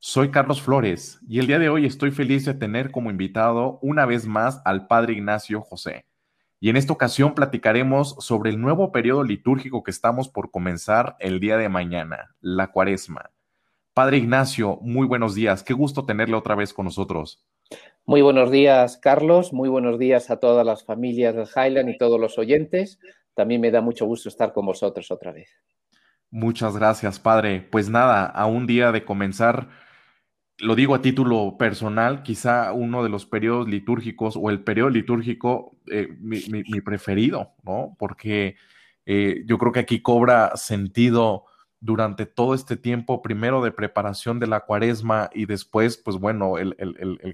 Soy Carlos Flores y el día de hoy estoy feliz de tener como invitado una vez más al Padre Ignacio José y en esta ocasión platicaremos sobre el nuevo periodo litúrgico que estamos por comenzar el día de mañana, la cuaresma. Padre Ignacio, muy buenos días, qué gusto tenerle otra vez con nosotros. Muy buenos días, Carlos, muy buenos días a todas las familias del Highland y todos los oyentes. También me da mucho gusto estar con vosotros otra vez. Muchas gracias, Padre. Pues nada, a un día de comenzar lo digo a título personal, quizá uno de los periodos litúrgicos o el periodo litúrgico eh, mi, preferido, ¿no? Porque eh, yo creo que aquí cobra sentido durante todo este tiempo, primero de preparación de la cuaresma y después, pues bueno, el,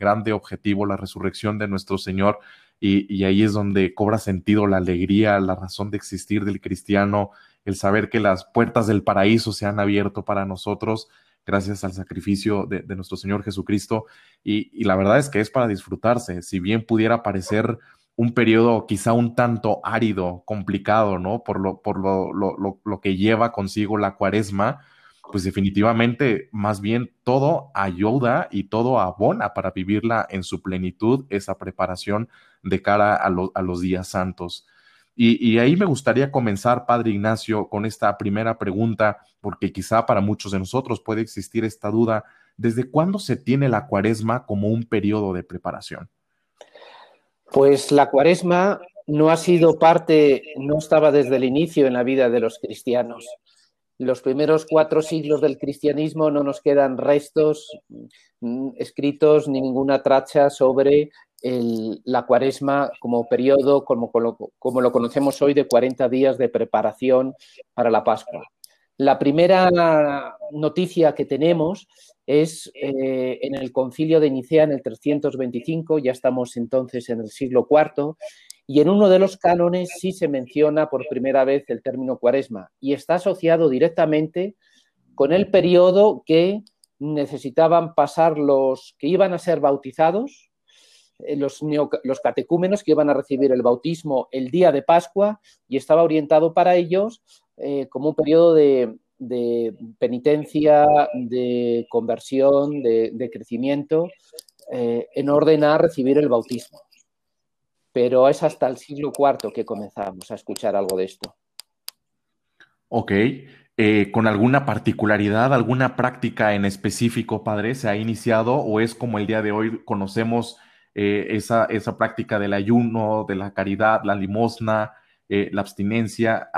grande objetivo, la resurrección de nuestro Señor. Y, y, ahí es donde cobra sentido la alegría, la razón de existir del cristiano, el saber que las puertas del paraíso se han abierto para nosotros gracias al sacrificio de, nuestro Señor Jesucristo. Y, la verdad es que es para disfrutarse, si bien pudiera parecer un periodo quizá un tanto árido, complicado, ¿no? Por lo, por lo, lo, que lleva consigo la cuaresma, pues definitivamente más bien todo ayuda y todo abona para vivirla en su plenitud, esa preparación de cara a, a los días santos. Y, ahí me gustaría comenzar, Padre Ignacio, con esta primera pregunta, porque quizá para muchos de nosotros puede existir esta duda, ¿desde cuándo se tiene la cuaresma como un periodo de preparación? Pues la cuaresma no ha sido parte, no estaba desde el inicio en la vida de los cristianos. Los primeros cuatro siglos del cristianismo no nos quedan restos mm, escritos ni ninguna tracha sobre la cuaresma como periodo, como, lo conocemos hoy, de 40 días de preparación para la Pascua. La primera noticia que tenemos es eh, en el concilio de Nicea en el 325, ya estamos entonces en el siglo IV, y en uno de los cánones sí se menciona por primera vez el término cuaresma y está asociado directamente con el periodo que necesitaban pasar los que iban a ser bautizados, eh, los, catecúmenos que iban a recibir el bautismo el día de Pascua y estaba orientado para ellos eh, como un periodo de, penitencia, de conversión, de, crecimiento, eh, en orden a recibir el bautismo. Pero es hasta el siglo IV que comenzamos a escuchar algo de esto. Ok. ¿Con alguna particularidad, alguna práctica en específico, padre, se ha iniciado o es como el día de hoy conocemos eh, esa, esa, práctica del ayuno, de la caridad, la limosna, eh, la abstinencia,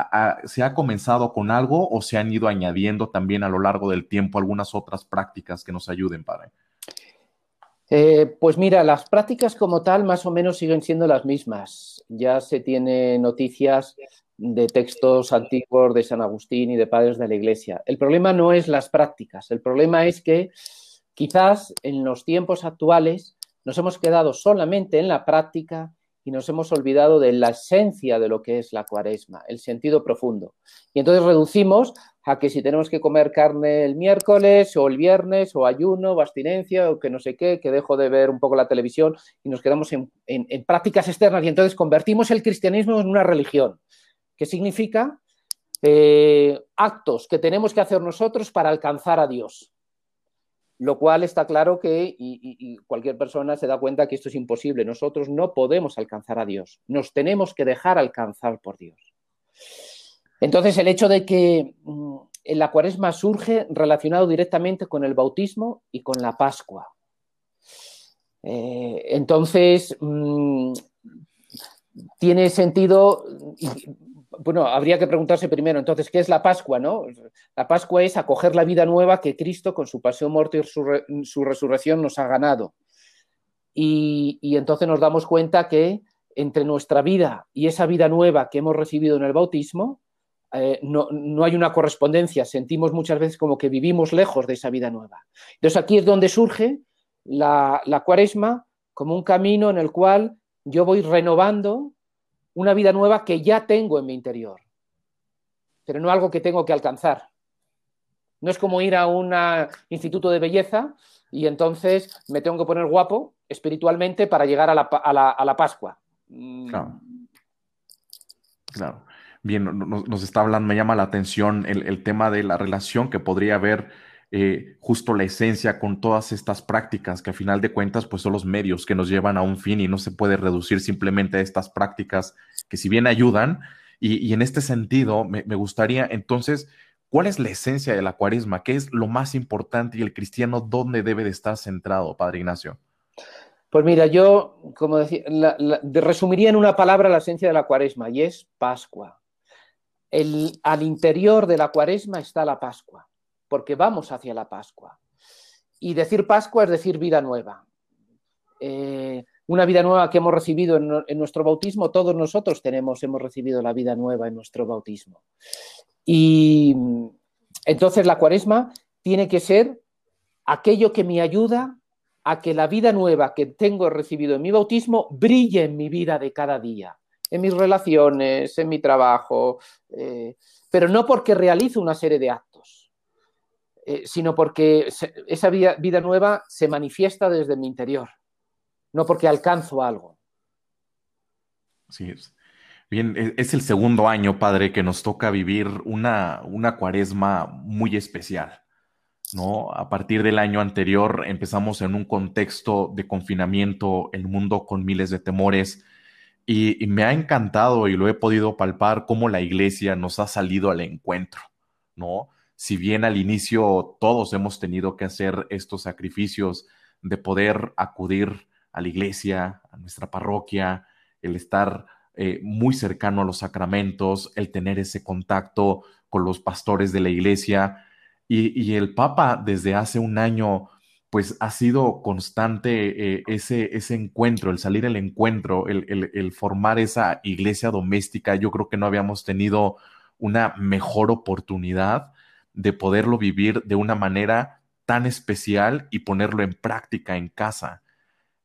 ¿se ha comenzado con algo o se han ido añadiendo también a lo largo del tiempo algunas otras prácticas que nos ayuden, Padre? Eh, pues mira, las prácticas como tal más o menos siguen siendo las mismas. Ya se tiene noticias de textos antiguos de San Agustín y de padres de la Iglesia. El problema no es las prácticas, el problema es que quizás en los tiempos actuales nos hemos quedado solamente en la práctica y nos hemos olvidado de la esencia de lo que es la cuaresma, el sentido profundo. Y entonces reducimos a que si tenemos que comer carne el miércoles o el viernes o ayuno o abstinencia o que no sé qué, que dejo de ver un poco la televisión y nos quedamos en, prácticas externas y entonces convertimos el cristianismo en una religión. ¿Qué significa? Eh, actos que tenemos que hacer nosotros para alcanzar a Dios lo cual está claro que y, cualquier persona se da cuenta que esto es imposible. Nosotros no podemos alcanzar a Dios, nos tenemos que dejar alcanzar por Dios. Entonces, el hecho de que mm, la cuaresma surge relacionado directamente con el bautismo y con la Pascua. Eh, entonces, mm, tiene sentido, bueno, habría que preguntarse primero, entonces, ¿qué es la Pascua? No? La Pascua es acoger la vida nueva que Cristo, con su pasión, muerte y su resurrección, nos ha ganado. Y, entonces nos damos cuenta que entre nuestra vida y esa vida nueva que hemos recibido en el bautismo, eh, no, hay una correspondencia. Sentimos muchas veces como que vivimos lejos de esa vida nueva. Entonces aquí es donde surge la, la cuaresma como un camino en el cual yo voy renovando una vida nueva que ya tengo en mi interior, pero no algo que tengo que alcanzar. No es como ir a un instituto de belleza y entonces me tengo que poner guapo espiritualmente para llegar a la, Pascua. Mm. Claro. Claro. Bien, nos, está hablando, me llama la atención el, tema de la relación que podría haber eh, justo la esencia con todas estas prácticas que a final de cuentas pues son los medios que nos llevan a un fin y no se puede reducir simplemente a estas prácticas que si bien ayudan y, en este sentido me, gustaría entonces ¿Cuál es la esencia de la cuaresma? ¿Qué es lo más importante y el cristiano dónde debe de estar centrado, Padre Ignacio? Pues mira, yo, como decía, resumiría en una palabra la esencia de la cuaresma y es Pascua. El, al interior de la cuaresma está la Pascua, porque vamos hacia la Pascua. Y decir Pascua es decir vida nueva. Eh, una vida nueva que hemos recibido en, nuestro bautismo, todos nosotros tenemos, hemos recibido la vida nueva en nuestro bautismo. Y entonces la cuaresma tiene que ser aquello que me ayuda a que la vida nueva que tengo recibido en mi bautismo brille en mi vida de cada día, en mis relaciones, en mi trabajo, eh, pero no porque realizo una serie de actos, eh, sino porque esa vida, nueva se manifiesta desde mi interior, no porque alcanzo algo. Así es. Bien, e, es el segundo año, padre, que nos toca vivir una, una cuaresma muy especial. ¿no? A partir del año anterior empezamos en un contexto de confinamiento, el mundo con miles de temores, y, me ha encantado y lo he podido palpar cómo la iglesia nos ha salido al encuentro, ¿no? Si bien al inicio todos hemos tenido que hacer estos sacrificios de poder acudir a la iglesia, a nuestra parroquia, el estar eh, muy cercano a los sacramentos, el tener ese contacto con los pastores de la iglesia. Y, el Papa desde hace un año, pues ha sido constante eh, ese, ese encuentro, el salir al encuentro, el, el, formar esa iglesia doméstica. Yo creo que no habíamos tenido una mejor oportunidad de poderlo vivir de una manera tan especial y ponerlo en práctica en casa.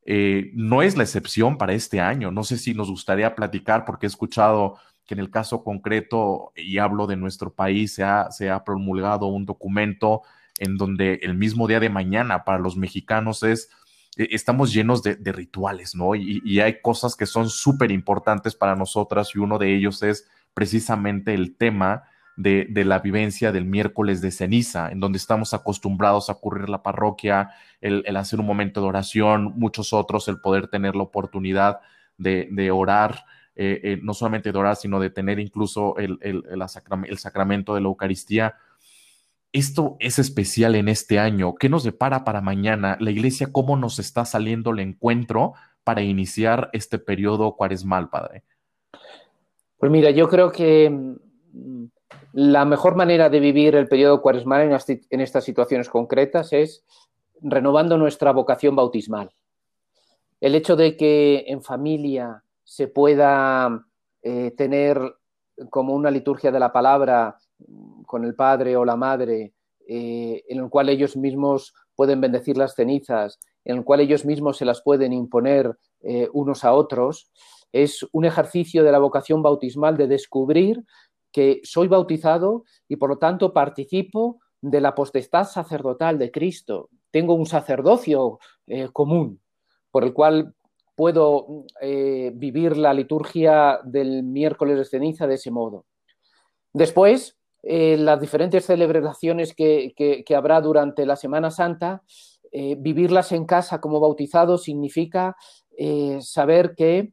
Eh, no es la excepción para este año. No sé si nos gustaría platicar, porque he escuchado que en el caso concreto, y hablo de nuestro país, se ha, se ha promulgado un documento en donde el mismo día de mañana para los mexicanos es, e, estamos llenos de, rituales, ¿no? Y, hay cosas que son súper importantes para nosotras y uno de ellos es precisamente el tema de, la vivencia del miércoles de ceniza, en donde estamos acostumbrados a ocurrir la parroquia, el, hacer un momento de oración, muchos otros, el poder tener la oportunidad de, orar, eh, eh, no solamente de orar, sino de tener incluso el, el, sacramento de la Eucaristía. Esto es especial en este año. ¿Qué nos depara para mañana? La iglesia, ¿cómo nos está saliendo el encuentro para iniciar este periodo cuaresmal, Padre? Pues mira, yo creo que mm, la mejor manera de vivir el periodo cuaresmal en, estas situaciones concretas es renovando nuestra vocación bautismal. El hecho de que en familia se pueda eh, tener como una liturgia de la palabra con el padre o la madre, eh, en el cual ellos mismos pueden bendecir las cenizas, en el cual ellos mismos se las pueden imponer eh, unos a otros, es un ejercicio de la vocación bautismal de descubrir que soy bautizado y por lo tanto participo de la potestad sacerdotal de Cristo. Tengo un sacerdocio eh, común por el cual puedo eh, vivir la liturgia del miércoles de ceniza de ese modo. Después, eh, las diferentes celebraciones que, que, habrá durante la Semana Santa, vivirlas en casa como bautizado significa saber que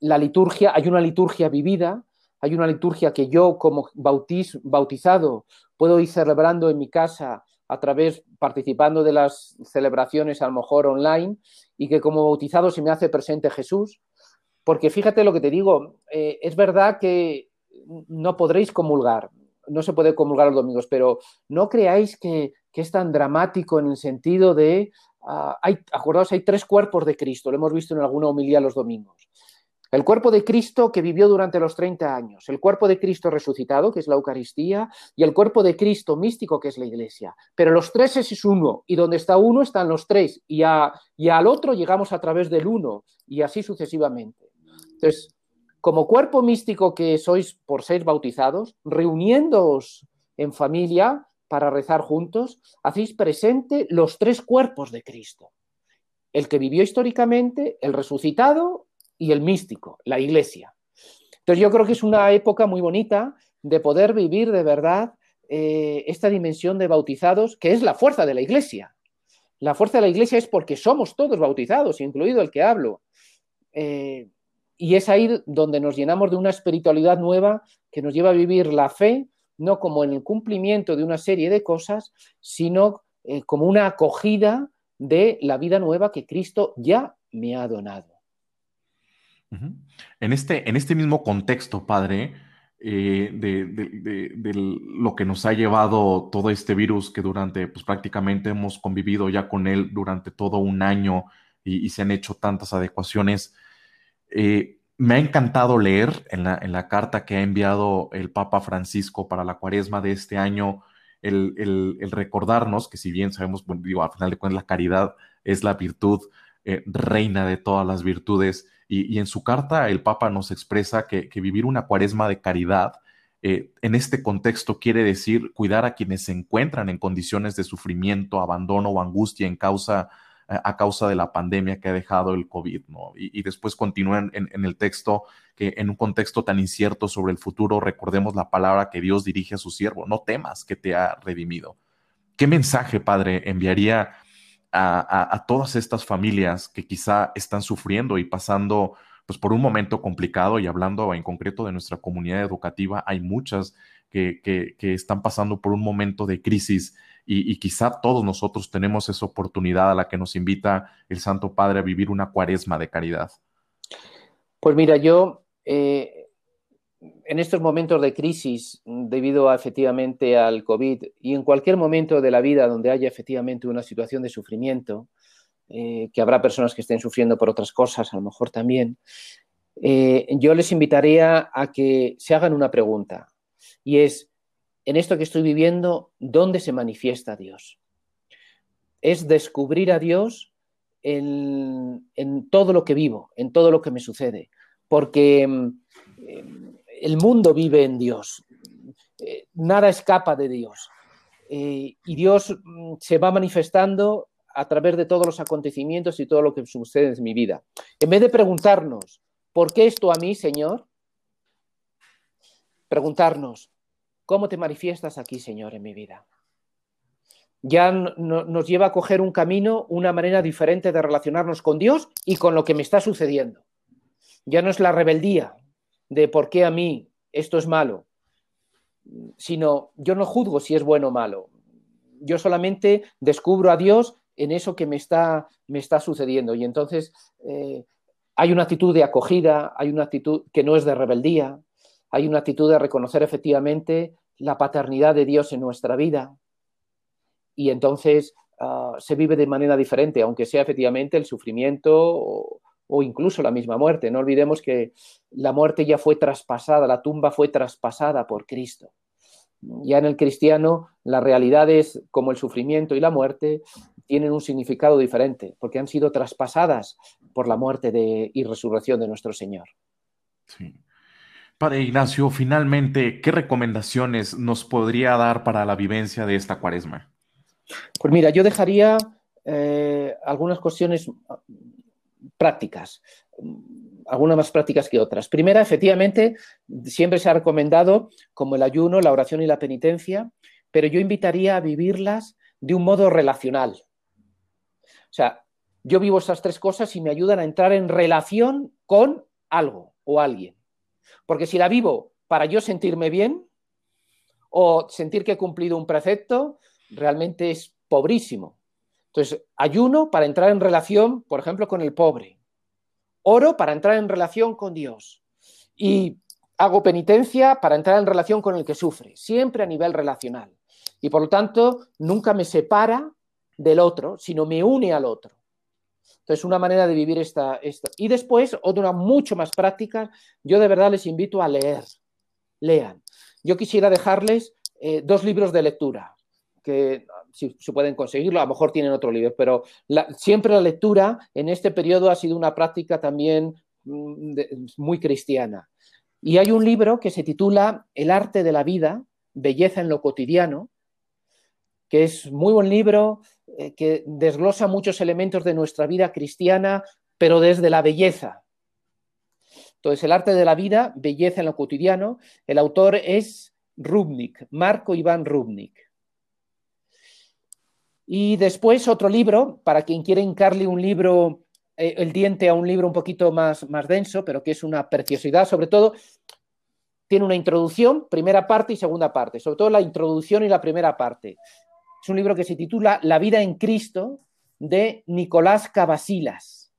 la liturgia, hay una liturgia vivida, hay una liturgia que yo como bautizado puedo ir celebrando en mi casa a través, participando de las celebraciones a lo mejor online y que como bautizado se me hace presente Jesús. Porque fíjate lo que te digo, eh, es verdad que no podréis comulgar, no se puede comulgar los domingos, pero no creáis que, es tan dramático en el sentido de, uh, hay, acordaos, hay tres cuerpos de Cristo, lo hemos visto en alguna homilía los domingos El cuerpo de Cristo que vivió durante los 30 años, el cuerpo de Cristo resucitado, que es la Eucaristía, y el cuerpo de Cristo místico, que es la Iglesia. Pero los tres es uno, y donde está uno están los tres, y, al otro llegamos a través del uno, y así sucesivamente. Entonces, como cuerpo místico que sois por ser bautizados, reuniéndoos en familia para rezar juntos, hacéis presente los tres cuerpos de Cristo. El que vivió históricamente, el resucitado y el místico, la iglesia. Entonces yo creo que es una época muy bonita de poder vivir de verdad eh, esta dimensión de bautizados, que es la fuerza de la iglesia. La fuerza de la iglesia es porque somos todos bautizados, incluido el que hablo. Eh, y es ahí donde nos llenamos de una espiritualidad nueva que nos lleva a vivir la fe, no como en el cumplimiento de una serie de cosas, sino eh, como una acogida de la vida nueva que Cristo ya me ha donado. En este, en este mismo contexto, padre, eh, de, lo que nos ha llevado todo este virus que durante, pues prácticamente hemos convivido ya con él durante todo un año y, se han hecho tantas adecuaciones. Eh, me ha encantado leer en la, en la, carta que ha enviado el Papa Francisco para la cuaresma de este año, el, recordarnos que si bien sabemos, bueno, digo, al final de cuentas la caridad es la virtud eh, reina de todas las virtudes, y, en su carta el Papa nos expresa que, vivir una cuaresma de caridad eh, en este contexto quiere decir cuidar a quienes se encuentran en condiciones de sufrimiento, abandono o angustia en a causa de la pandemia que ha dejado el COVID. Y, después continúan en, el texto que en un contexto tan incierto sobre el futuro recordemos la palabra que Dios dirige a su siervo, no temas que te ha redimido. ¿Qué mensaje, Padre, enviaría a, todas estas familias que quizá están sufriendo y pasando pues, por un momento complicado y hablando en concreto de nuestra comunidad educativa, hay muchas que, están pasando por un momento de crisis y, quizá todos nosotros tenemos esa oportunidad a la que nos invita el Santo Padre a vivir una cuaresma de caridad. Pues mira, yo eh, en estos momentos de crisis debido a, efectivamente al COVID y en cualquier momento de la vida donde haya efectivamente una situación de sufrimiento, eh, que habrá personas que estén sufriendo por otras cosas, a lo mejor también, eh, yo les invitaría a que se hagan una pregunta y es, en esto que estoy viviendo, ¿dónde se manifiesta Dios? Es descubrir a Dios en, todo lo que vivo, en todo lo que me sucede, porque mm, el mundo vive en Dios. Eh, nada escapa de Dios. Eh, y Dios mm, se va manifestando a través de todos los acontecimientos y todo lo que sucede en mi vida. En vez de preguntarnos, ¿por qué esto a mí, Señor? Preguntarnos, ¿cómo te manifiestas aquí, Señor, en mi vida? Ya nos lleva a coger un camino, una manera diferente de relacionarnos con Dios y con lo que me está sucediendo. Ya no es la rebeldía, de por qué a mí esto es malo, sino yo no juzgo si es bueno o malo. Yo solamente descubro a Dios en eso que me está, me está sucediendo. Y entonces eh, hay una actitud de acogida, hay una actitud que no es de rebeldía, hay una actitud de reconocer efectivamente la paternidad de Dios en nuestra vida. Y entonces ah, se vive de manera diferente, aunque sea efectivamente el sufrimiento incluso la misma muerte. No olvidemos que la muerte ya fue traspasada, la tumba fue traspasada por Cristo. Ya en el cristiano las realidades como el sufrimiento y la muerte tienen un significado diferente, porque han sido traspasadas por la muerte de, y resurrección de nuestro Señor. Sí. Padre Ignacio, finalmente, ¿qué recomendaciones nos podría dar para la vivencia de esta cuaresma? Pues mira, yo dejaría eh, algunas cuestiones prácticas, algunas más prácticas que otras. Primera, efectivamente, siempre se ha recomendado como el ayuno, la oración y la penitencia, pero yo invitaría a vivirlas de un modo relacional. O sea, yo vivo esas tres cosas y me ayudan a entrar en relación con algo o alguien. Porque si la vivo para yo sentirme bien o sentir que he cumplido un precepto, realmente es pobrísimo. Entonces, ayuno para entrar en relación, por ejemplo, con el pobre. Oro para entrar en relación con Dios. Y hago penitencia para entrar en relación con el que sufre, siempre a nivel relacional. Y por lo tanto, nunca me separa del otro, sino me une al otro. Entonces, una manera de vivir esta. Y después, otra mucho más práctica, yo de verdad les invito a leer. Lean. Yo quisiera dejarles eh, dos libros de lectura, que si, pueden conseguirlo, a lo mejor tienen otro libro, pero siempre la lectura en este periodo ha sido una práctica también mm, muy cristiana. Y hay un libro que se titula El arte de la vida, belleza en lo cotidiano, que es muy buen libro, eh, que desglosa muchos elementos de nuestra vida cristiana, pero desde la belleza. Entonces, el arte de la vida, belleza en lo cotidiano, el autor es Rubnik, Marco Iván Rubnik. Y después otro libro, para quien quiere hincarle un libro, eh, el diente a un libro un poquito más, más denso, pero que es una preciosidad, sobre todo tiene una introducción, primera parte y segunda parte, sobre todo la introducción y la primera parte. Es un libro que se titula La vida en Cristo de Nicolás Cavasilas.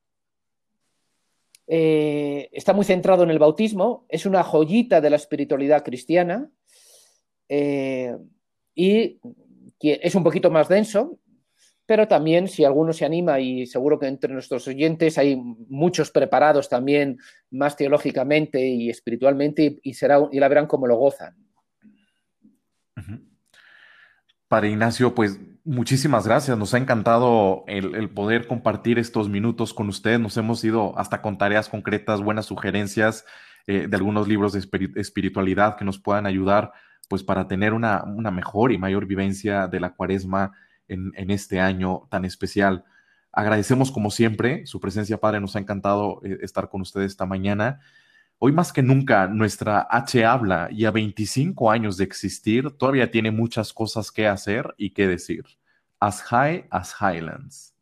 Eh, está muy centrado en el bautismo, es una joyita de la espiritualidad cristiana eh, y es un poquito más denso, pero también si alguno se anima y seguro que entre nuestros oyentes hay muchos preparados también más teológicamente y espiritualmente y, será, y la verán como lo gozan. Padre Ignacio, pues muchísimas gracias. Nos ha encantado el, poder compartir estos minutos con usted. Nos hemos ido hasta con tareas concretas, buenas sugerencias eh, de algunos libros de espiritualidad que nos puedan ayudar pues para tener una, mejor y mayor vivencia de la cuaresma en, este año tan especial. Agradecemos como siempre su presencia, Padre. Nos ha encantado eh, estar con usted esta mañana. Hoy más que nunca nuestra H habla y a 25 años de existir todavía tiene muchas cosas que hacer y que decir. As high as Highlands.